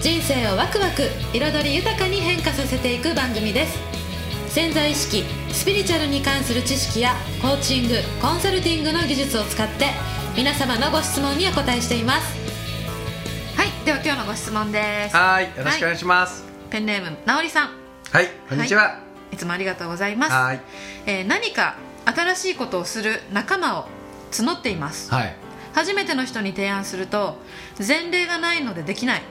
人生をワクワク彩り豊かに変化させていく番組です。潜在意識スピリチュアルに関する知識やコーチングコンサルティングの技術を使って皆様のご質問にお答えしています。はいでは今日のご質問です。はいよろしくお願いします。ペンネームなおりさん。はい、こんにちは。いつもありがとうございます。はい。えー何か新しいことをする仲間を募っています。はい初めての人に提案すると前例がないのでできない。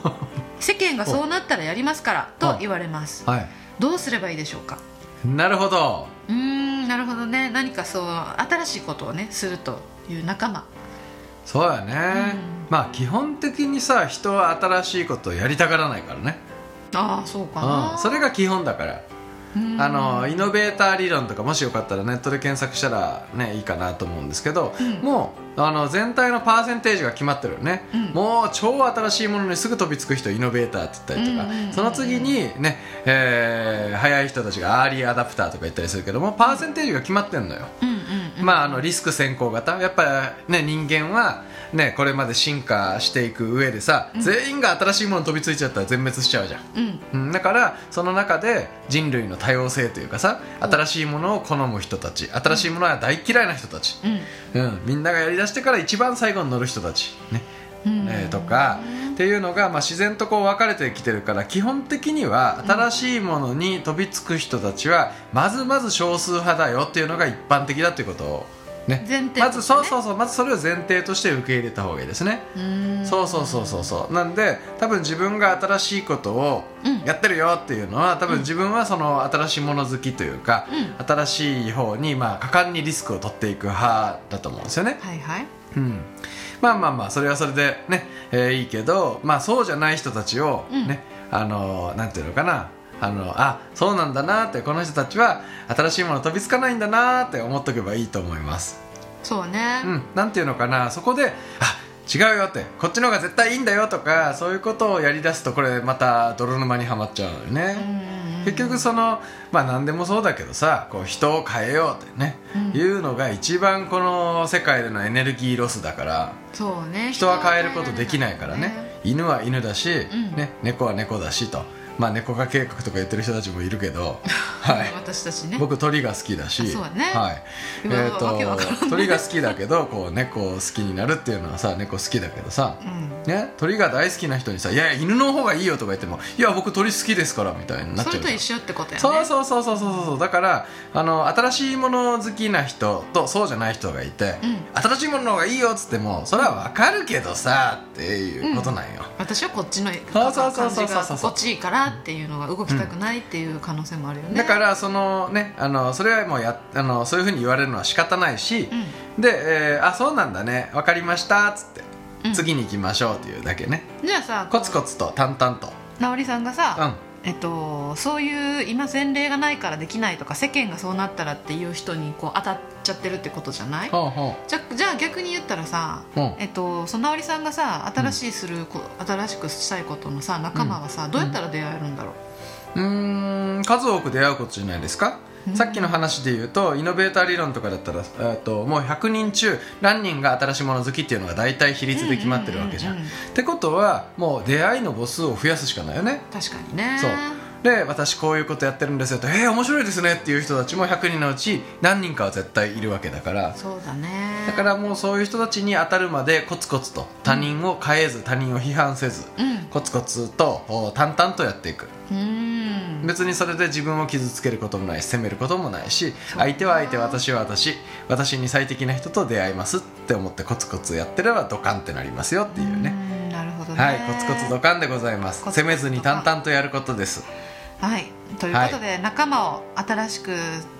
世間がそうなったらやりますからと言われます。はい。どうすればいいでしょうか？なるほど。うーんなるほどね。何かそう新しいことをねするという仲間。そうやね、うん。まあ基本的にさ人は新しいことをやりたがらないからね、ああそうかう、なん。それが基本だから。うんあのイノベーター理論とかもしよかったらネットで検索したらねいいかなと思うんですけど、うん。もうあの全体のパーセンテージが決まってるよね、うん。もう超新しいものにすぐ飛びつく人イノベーターって言ったりとか、その次にね、えー早い人たちがアーリーアダプターとか言ったりするけどもパーセンテージが決まってるのよ、うんまあ、あのリスク先行型。やっぱり、ね、人間は、ね、これまで進化していく上でさ、全員が新しいものに飛びついちゃったら全滅しちゃうじゃん。うん。うん。だからその中で人類の多様性というかさ新しいものを好む人たち新しいものは大嫌いな人たち、うん。うん、みんながやりだしてから一番最後に乗る人たち、ね。うん。えーとかっていうのが、まあ、自然とこう分かれてきてるから基本的には新しいものに飛びつく人たちはまずまず少数派だよっていうのが一般的だっていうことを、ね、ね。まずそうそうそうまずそれを前提として受け入れた方がいいですね。そうそうそうそうそう。なんで多分自分が新しいことをうん。やってるよっていうのは多分自分はその新しいもの好きというか、新しい方にまあ果敢にリスクを取っていく派だと思うんですよね、はいはい。うん、まあまあまあそれはそれでね、えーいいけどまあそうじゃない人たちをね、あのなんていうのかなあのあそうなんだなってこの人たちは新しいもの飛びつかないんだなって思っとけばいいと思います。そうね。うん、なんていうのかなそこであ違うよってこっちの方が絶対いいんだよとかそういうことをやりだすとこれまた泥沼にはまっちゃうのようんね、結局そのまあ何でもそうだけどさこう人を変えようってね、うん。いうのが一番この世界でのエネルギーロスだからそうね。人は変えることできないからね。犬は犬だし、ん。ね、猫は猫だしとまあ猫化計画とか言ってる人たちもいるけど、はい、私たちね。僕鳥が好きだし。ね。はい。えー、と鳥が好きだけどこう猫を好きになるっていうのはさ猫好きだけどさ、うん。ね、鳥が大好きな人にさ「いやいや犬の方がいいよ」とか言っても「いや僕鳥好きですから」みたいになっちゃうそれと一緒ってことやね。そうそうそうそうそうそう。だからあの新しいもの好きな人とそうじゃない人がいて、うん。新しいものの方がいいよっつってもそれは分かるけどさっていうことなんよ、私はこっちのそうそうそうそうそう感じが心地いいからっていうのが動きたくないっていう可能性もあるよね。だからそのねあのそれはもうやあのそういうふうに言われるのは仕方ないし、で、えーあそうなんだね分かりましたっつって、うん。次に行きましょうっていうだけね。じゃあさコツコツと淡々と。直りさんがさ、うんえっと、そういう今前例がないからできないとか世間がそうなったらっていう人にこう当たっちゃってるってことじゃない？ほうほじゃじゃあ逆に言ったらさ、うん。えっと、その直りさんがさ新しいするこ、新しくしたいことのさ仲間はさ、どうやったら出会えるんだろう、うん数多く出会うことじゃないですか、さっきの話で言うとイノベーター理論とかだったら、えー、ともう100人中何人が新しいもの好きっていうのが大体比率で決まってるわけじゃん,、ってことはもう出会いの母数を増やすしかないよね。確かにね。そう。で私こういうことやってるんですよと「えー、面白いですね」っていう人たちも100人のうち何人かは絶対いるわけだから。そうだね。だからもうそういう人たちに当たるまでコツコツと他人を変えず他人を批判せずうん。コツコツとお淡々とやっていく。うん別にそれで自分を傷つけることもないし責めることもないし相手は相手私は私私に最適な人と出会いますって思ってコツコツやってればドカンってなりますよっていうね。うんなるほどね。はいコツコツドカンでございます。責めずに淡々とやることです。はい。ということで、仲間を新しく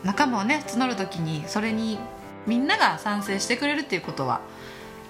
仲間をね募る時にそれにみんなが賛成してくれるっていうことは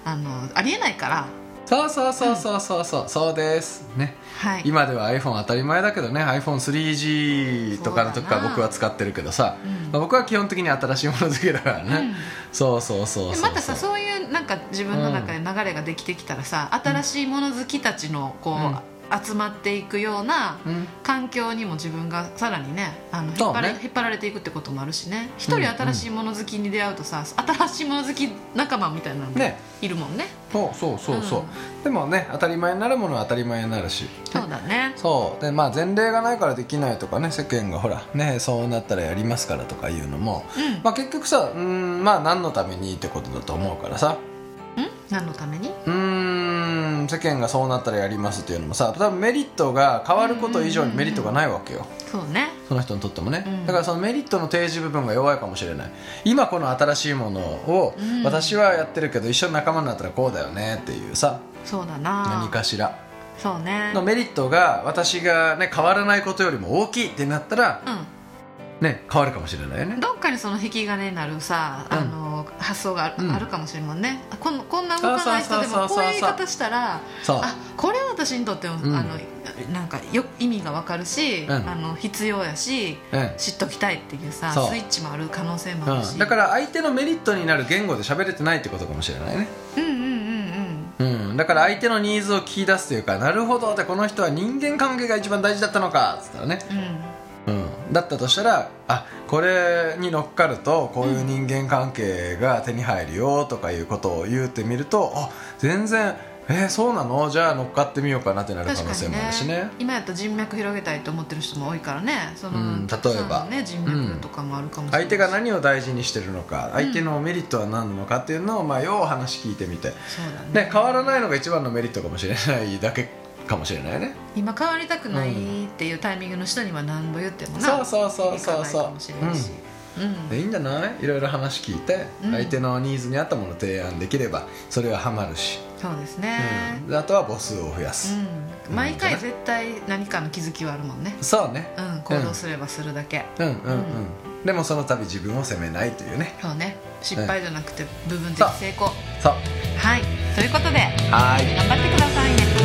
あのありえないからそうそうそうそうそうそうそうです。ね。はい。今では iPhone 当たり前だけどね iPhone3G とかの時からそうだな僕は使ってるけどさ、うん。まあ、僕は基本的に新しいもの好きだからね、うん。そうそうそうそうでまたさそういうなんか自分の中で流れができてきたらさ、新しいもの好きたちのこう、集まっていくようなうん。環境にも自分がさらにねあの引っ張ら引っ張られていくってこともあるしね。一人新しいもの好きに出会うとさ、新しいもの好き仲間みたいなのもね。いるもんね。そうそうそうそう、うでもね当たり前になるものは当たり前になるし。そうだね。そう。でまあ前例がないからできないとかね世間がほらねそうなったらやりますからとかいうのも、うん。まあ、結局さうんまあ何のためにってことだと思うからさ。ん何のために？うーん世間がそうなったらやりますっていうのもさ多分メリットが変わること以上にメリットがないわけよ。そうね。その人にとってもね、うん。だからそのメリットの提示部分が弱いかもしれない。今この新しいものをうん。私はやってるけど一緒に仲間になったらこうだよねっていうさ。そうだな。何かしら。そうね。のメリットが私がね変わらないことよりも大きいってなったらうん。ね変わるかもしれないよね。どっかにその引き金になるさ、うん。あの発想がある,、うん。あるかもしれんもんね。あこんこんな動かない人でもこういう言い方したらあこれ私にとっても、うん。あのなんかよ意味がわかるし、うん。あの必要やしうん。知っときたいっていうさスイッチもある可能性もあるし、うん、だから相手のメリットになる言語で喋れてないってことかもしれないね。うんうんうんうん、だから相手のニーズを聞き出すというかなるほどでこの人は人間関係が一番大事だったのかっつったらね、うんうん。うん、だったとしたらあこれに乗っかるとこういう人間関係が手に入るよとかいうことを言うてみるとあ全然えーそうなの？じゃあ乗っかってみようかなってなる可能性もあるしね。ね今やったら人脈広げたいと思ってる人も多いからね。その、うん例えば。ね、人脈とかもあるかもしれない相手が何を大事にしてるのか相手のメリットは何なのかっていうのを、まあ、よう話聞いてみて、そうだね。ね、変わらないのが一番のメリットかもしれないだけかもしれないね。今変わりたくないっていうタイミングの人には何度言ってもなそうそうそうそういかないかもしれないし、うん。でいいんじゃない？いろいろ話聞いて、うん。相手のニーズに合ったものを提案できればそれはハマるし、そうですね。うん。であとは母数を増やうす、ん、毎回絶対何かの気づきはあるもんね。そうね。うん。行動すればするだけ、うんうんうん、でもその度自分を責めないというね。そうね。失敗じゃなくて部分的成功、そう。はい。ということではい。頑張ってくださいね